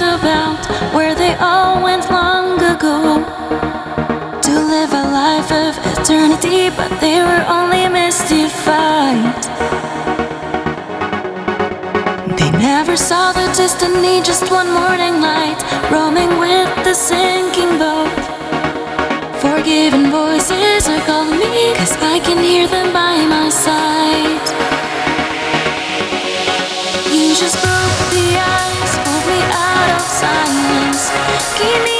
about where they all went long ago to live a life of eternity, but they were only mystified. They never saw the destiny, just one morning light, roaming with the sinking boat. Forgiven voices are calling me, cause I can hear them by my side. You just 君は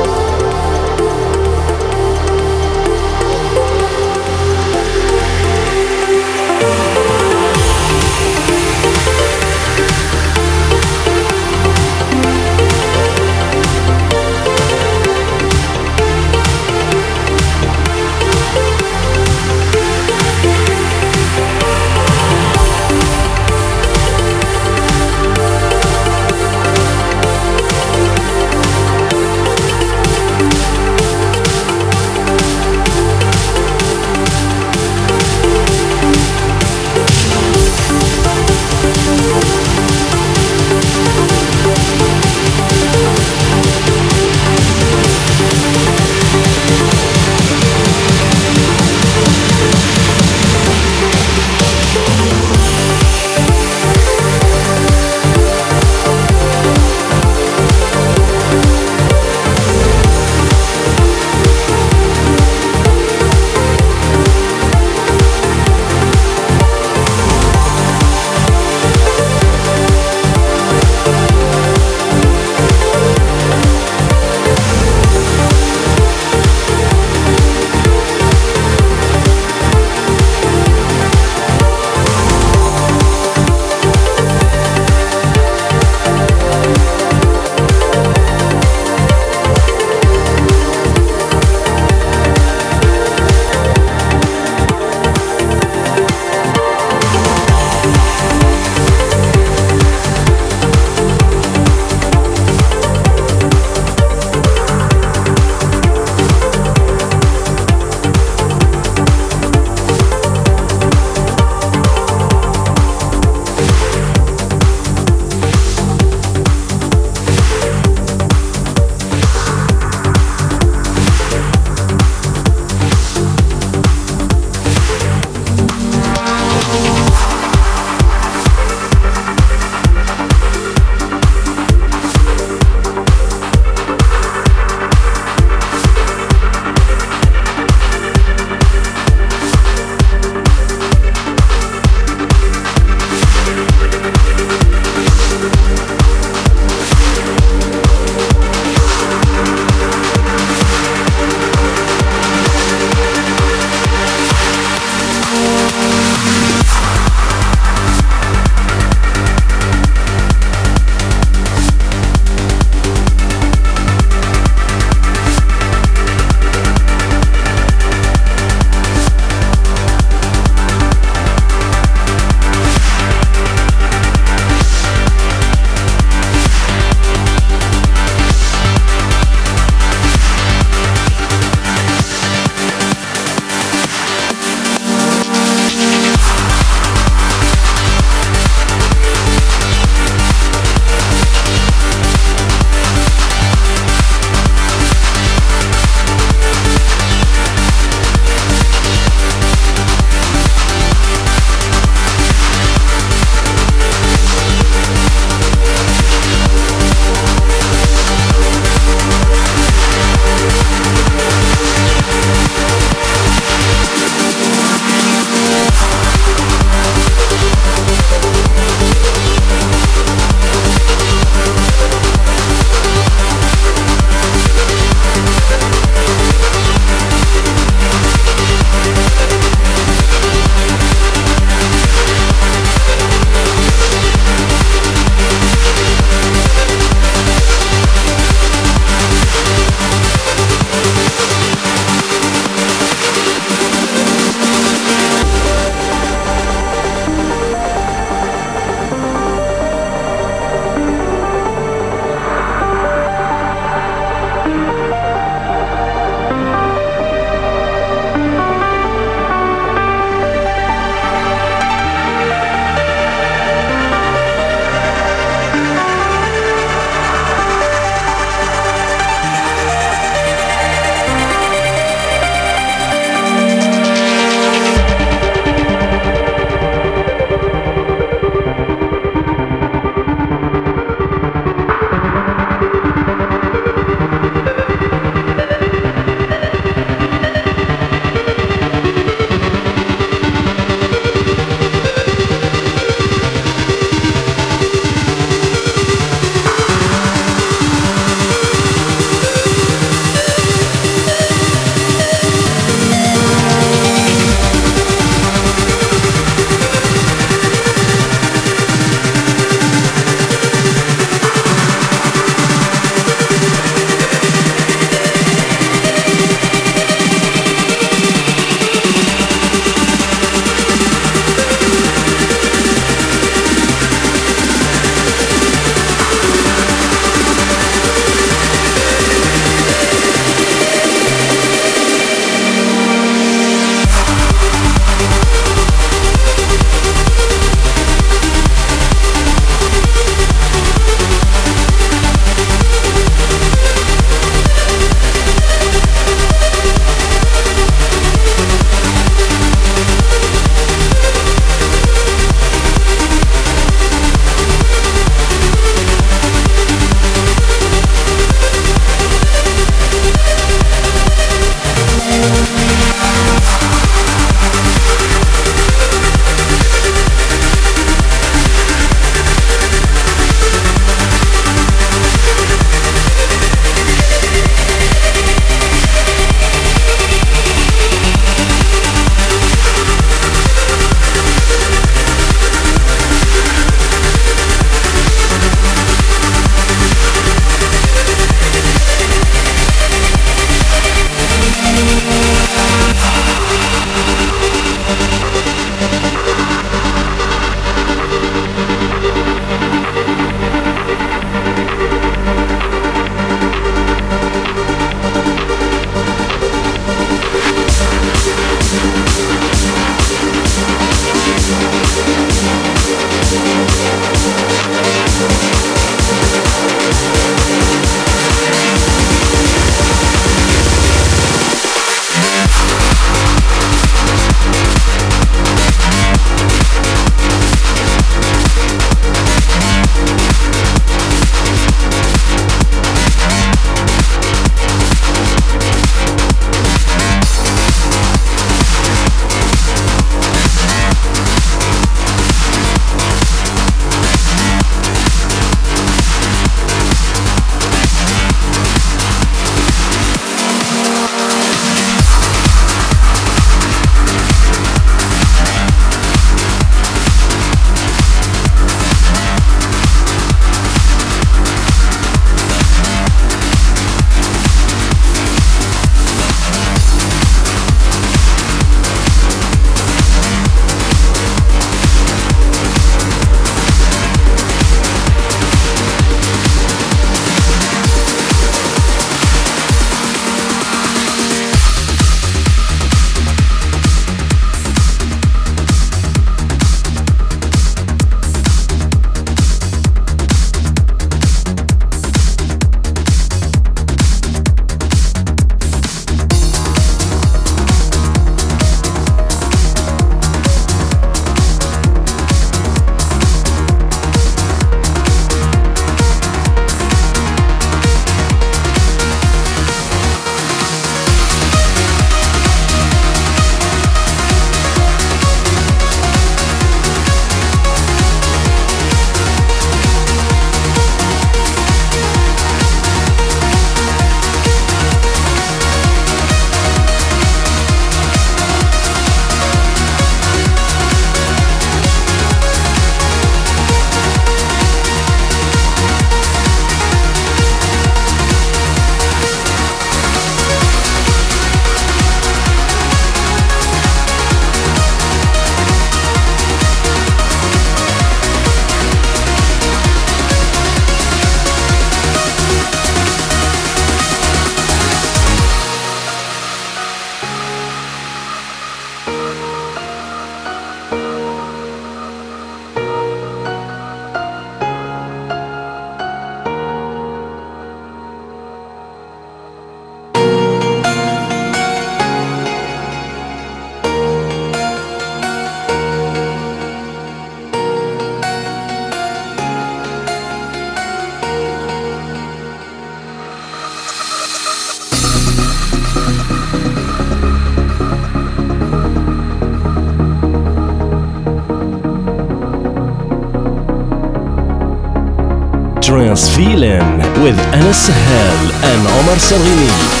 With Anas Sahel and Omar Salini.